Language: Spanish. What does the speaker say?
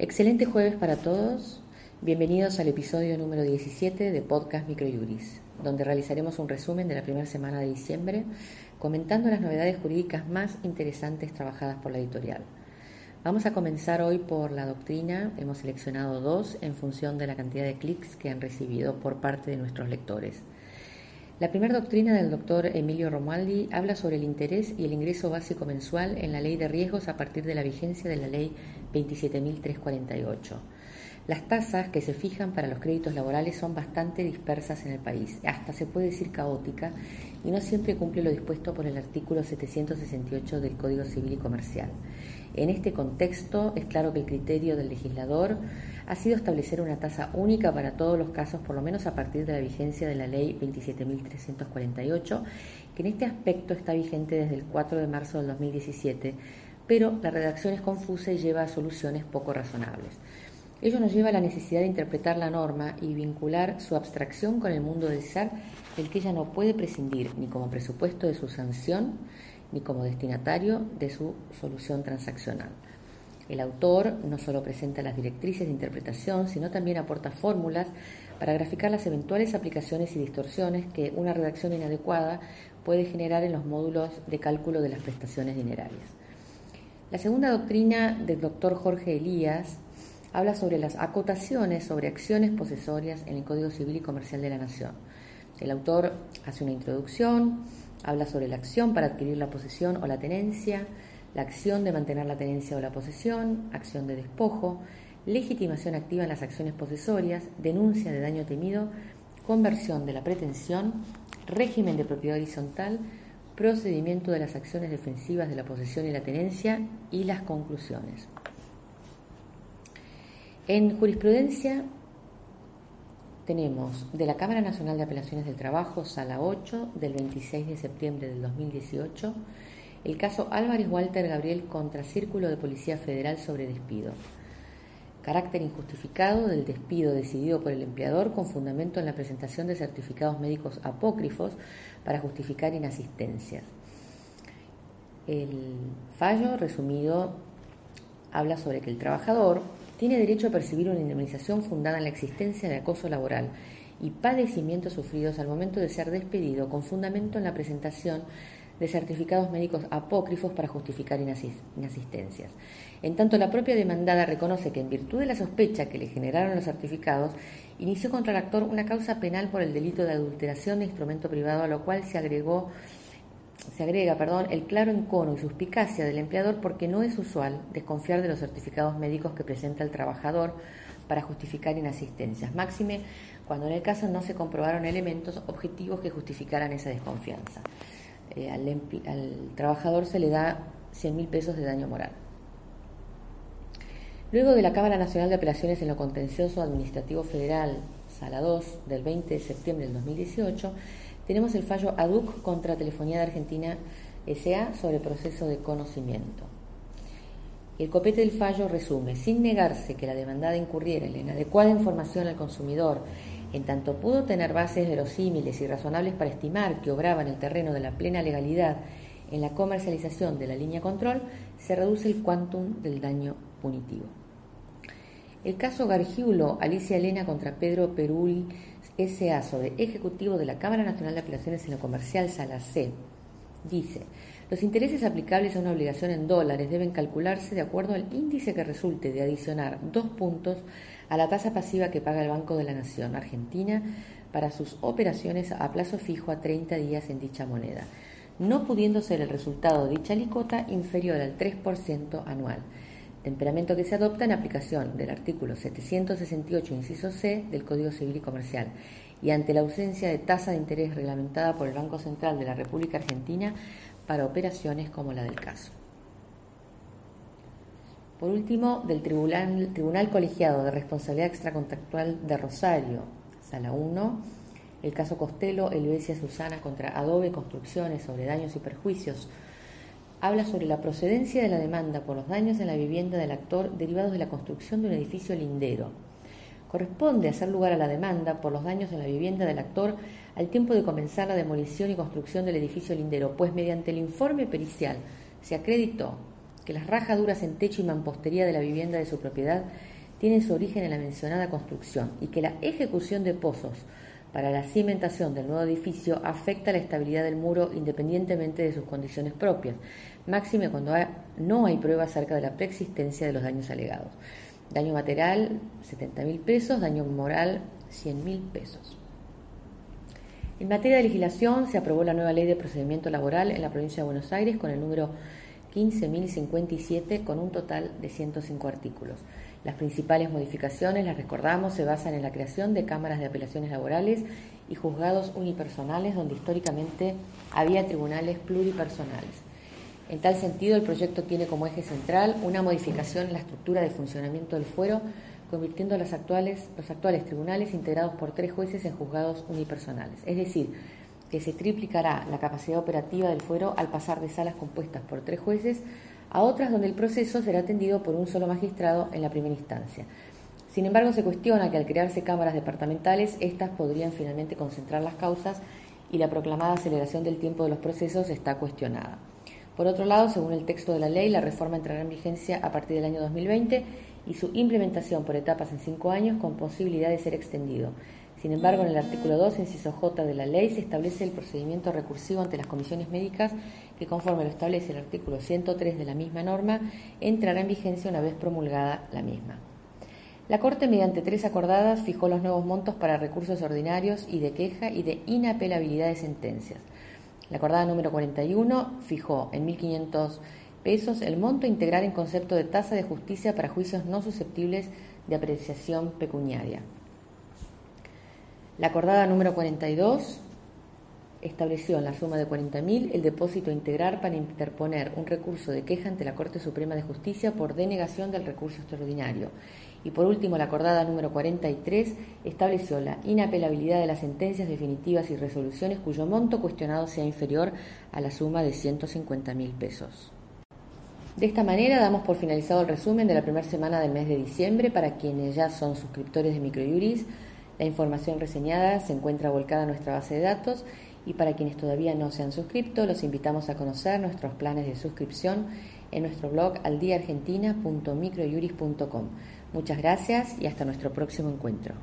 Excelente jueves para todos. Bienvenidos al episodio número 17 de Podcast Microjuris, donde realizaremos un resumen de la primera semana de diciembre, comentando las novedades jurídicas más interesantes trabajadas por la editorial. Vamos a comenzar hoy por la doctrina. Hemos seleccionado dos en función de la cantidad de clics que han recibido por parte de nuestros lectores. La primera doctrina del doctor Emilio Romaldi habla sobre el interés y el ingreso básico mensual en la ley de riesgos a partir de la vigencia de la ley 27.348. Las tasas que se fijan para los créditos laborales son bastante dispersas en el país, hasta se puede decir caótica, y no siempre cumple lo dispuesto por el artículo 768 del Código Civil y Comercial. En este contexto, es claro que el criterio del legislador ha sido establecer una tasa única para todos los casos, por lo menos a partir de la vigencia de la Ley 27.348, que en este aspecto está vigente desde el 4 de marzo del 2017, pero la redacción es confusa y lleva a soluciones poco razonables. Ello nos lleva a la necesidad de interpretar la norma y vincular su abstracción con el mundo del SAR, del que ella no puede prescindir ni como presupuesto de su sanción, ni como destinatario de su solución transaccional. El autor no solo presenta las directrices de interpretación, sino también aporta fórmulas para graficar las eventuales aplicaciones y distorsiones que una redacción inadecuada puede generar en los módulos de cálculo de las prestaciones dinerarias. La segunda doctrina del doctor Jorge Elías habla sobre las acotaciones sobre acciones posesorias en el Código Civil y Comercial de la Nación. El autor hace una introducción, habla sobre la acción para adquirir la posesión o la tenencia, la acción de mantener la tenencia o la posesión, acción de despojo, legitimación activa en las acciones posesorias, denuncia de daño temido, conversión de la pretensión, régimen de propiedad horizontal, procedimiento de las acciones defensivas de la posesión y la tenencia y las conclusiones. En jurisprudencia tenemos de la Cámara Nacional de Apelaciones del Trabajo, Sala 8, del 26 de septiembre del 2018, el caso Álvarez Walter Gabriel contra Círculo de Policía Federal sobre despido. Carácter injustificado del despido decidido por el empleador con fundamento en la presentación de certificados médicos apócrifos para justificar inasistencias. El fallo resumido habla sobre que el trabajador tiene derecho a percibir una indemnización fundada en la existencia de acoso laboral y padecimientos sufridos al momento de ser despedido con fundamento en la presentación de certificados médicos apócrifos para justificar inasistencias. En tanto, la propia demandada reconoce que en virtud de la sospecha que le generaron los certificados, inició contra el actor una causa penal por el delito de adulteración de instrumento privado, a lo cual se agregó se agrega, perdón, el claro encono y suspicacia del empleador porque no es usual desconfiar de los certificados médicos que presenta el trabajador para justificar inasistencias, máxime cuando en el caso no se comprobaron elementos objetivos que justificaran esa desconfianza. Eh, al, trabajador se le da 100 mil pesos de daño moral. Luego de la Cámara Nacional de Apelaciones en lo Contencioso Administrativo Federal, Sala 2, del 20 de septiembre del 2018, tenemos el fallo ADUC contra Telefonía de Argentina SA sobre proceso de conocimiento. El copete del fallo resume, sin negarse que la demandada incurriera en la inadecuada información al consumidor en tanto pudo tener bases verosímiles y razonables para estimar que obraba en el terreno de la plena legalidad en la comercialización de la línea control, se reduce el quantum del daño punitivo. El caso Gargiulo, Alicia Elena contra Pedro Perul S.A. sobre Ejecutivo de la Cámara Nacional de Apelaciones en lo Comercial, Sala C, dice, los intereses aplicables a una obligación en dólares deben calcularse de acuerdo al índice que resulte de adicionar dos puntos a la tasa pasiva que paga el Banco de la Nación Argentina para sus operaciones a plazo fijo a 30 días en dicha moneda, no pudiendo ser el resultado de dicha licota inferior al 3% anual, temperamento que se adopta en aplicación del artículo 768, inciso C del Código Civil y Comercial, y ante la ausencia de tasa de interés reglamentada por el Banco Central de la República Argentina para operaciones como la del caso. Por último, del Tribunal, Tribunal Colegiado de Responsabilidad Extracontactual de Rosario, Sala 1, el caso Costello, Elvesia Susana contra Adobe Construcciones sobre daños y perjuicios, habla sobre la procedencia de la demanda por los daños en la vivienda del actor derivados de la construcción de un edificio lindero. Corresponde hacer lugar a la demanda por los daños en la vivienda del actor al tiempo de comenzar la demolición y construcción del edificio lindero, pues mediante el informe pericial se acreditó que las rajaduras en techo y mampostería de la vivienda de su propiedad tienen su origen en la mencionada construcción y que la ejecución de pozos para la cimentación del nuevo edificio afecta la estabilidad del muro independientemente de sus condiciones propias, máxime cuando no hay prueba acerca de la preexistencia de los daños alegados. Daño material, 70 mil pesos, daño moral, 100 mil pesos. En materia de legislación, se aprobó la nueva ley de procedimiento laboral en la provincia de Buenos Aires con el número 15.057 con un total de 105 artículos. Las principales modificaciones, las recordamos, se basan en la creación de cámaras de apelaciones laborales y juzgados unipersonales donde históricamente había tribunales pluripersonales. En tal sentido, el proyecto tiene como eje central una modificación en la estructura de funcionamiento del fuero, convirtiendo los actuales, tribunales integrados por tres jueces en juzgados unipersonales. Es decir, que se triplicará la capacidad operativa del fuero al pasar de salas compuestas por tres jueces a otras donde el proceso será atendido por un solo magistrado en la primera instancia. Sin embargo, se cuestiona que al crearse cámaras departamentales, éstas podrían finalmente concentrar las causas y la proclamada aceleración del tiempo de los procesos está cuestionada. Por otro lado, según el texto de la ley, la reforma entrará en vigencia a partir del año 2020 y su implementación por etapas en cinco años con posibilidad de ser extendido. Sin embargo, en el artículo 2, inciso J de la ley, se establece el procedimiento recursivo ante las comisiones médicas que, conforme lo establece el artículo 103 de la misma norma, entrará en vigencia una vez promulgada la misma. La Corte, mediante tres acordadas, fijó los nuevos montos para recursos ordinarios y de queja y de inapelabilidad de sentencias. La acordada número 41 fijó en 1.500 pesos el monto integral en concepto de tasa de justicia para juicios no susceptibles de apreciación pecuniaria. La acordada número 42 estableció en la suma de 40.000 el depósito integral para interponer un recurso de queja ante la Corte Suprema de Justicia por denegación del recurso extraordinario. Y por último, la acordada número 43 estableció la inapelabilidad de las sentencias definitivas y resoluciones cuyo monto cuestionado sea inferior a la suma de 150.000 pesos. De esta manera damos por finalizado el resumen de la primera semana del mes de diciembre para quienes ya son suscriptores de Microjuris la información reseñada se encuentra volcada en nuestra base de datos y para quienes todavía no se han suscrito, los invitamos a conocer nuestros planes de suscripción en nuestro blog aldiaargentina.microjuris.com. Muchas gracias y hasta nuestro próximo encuentro.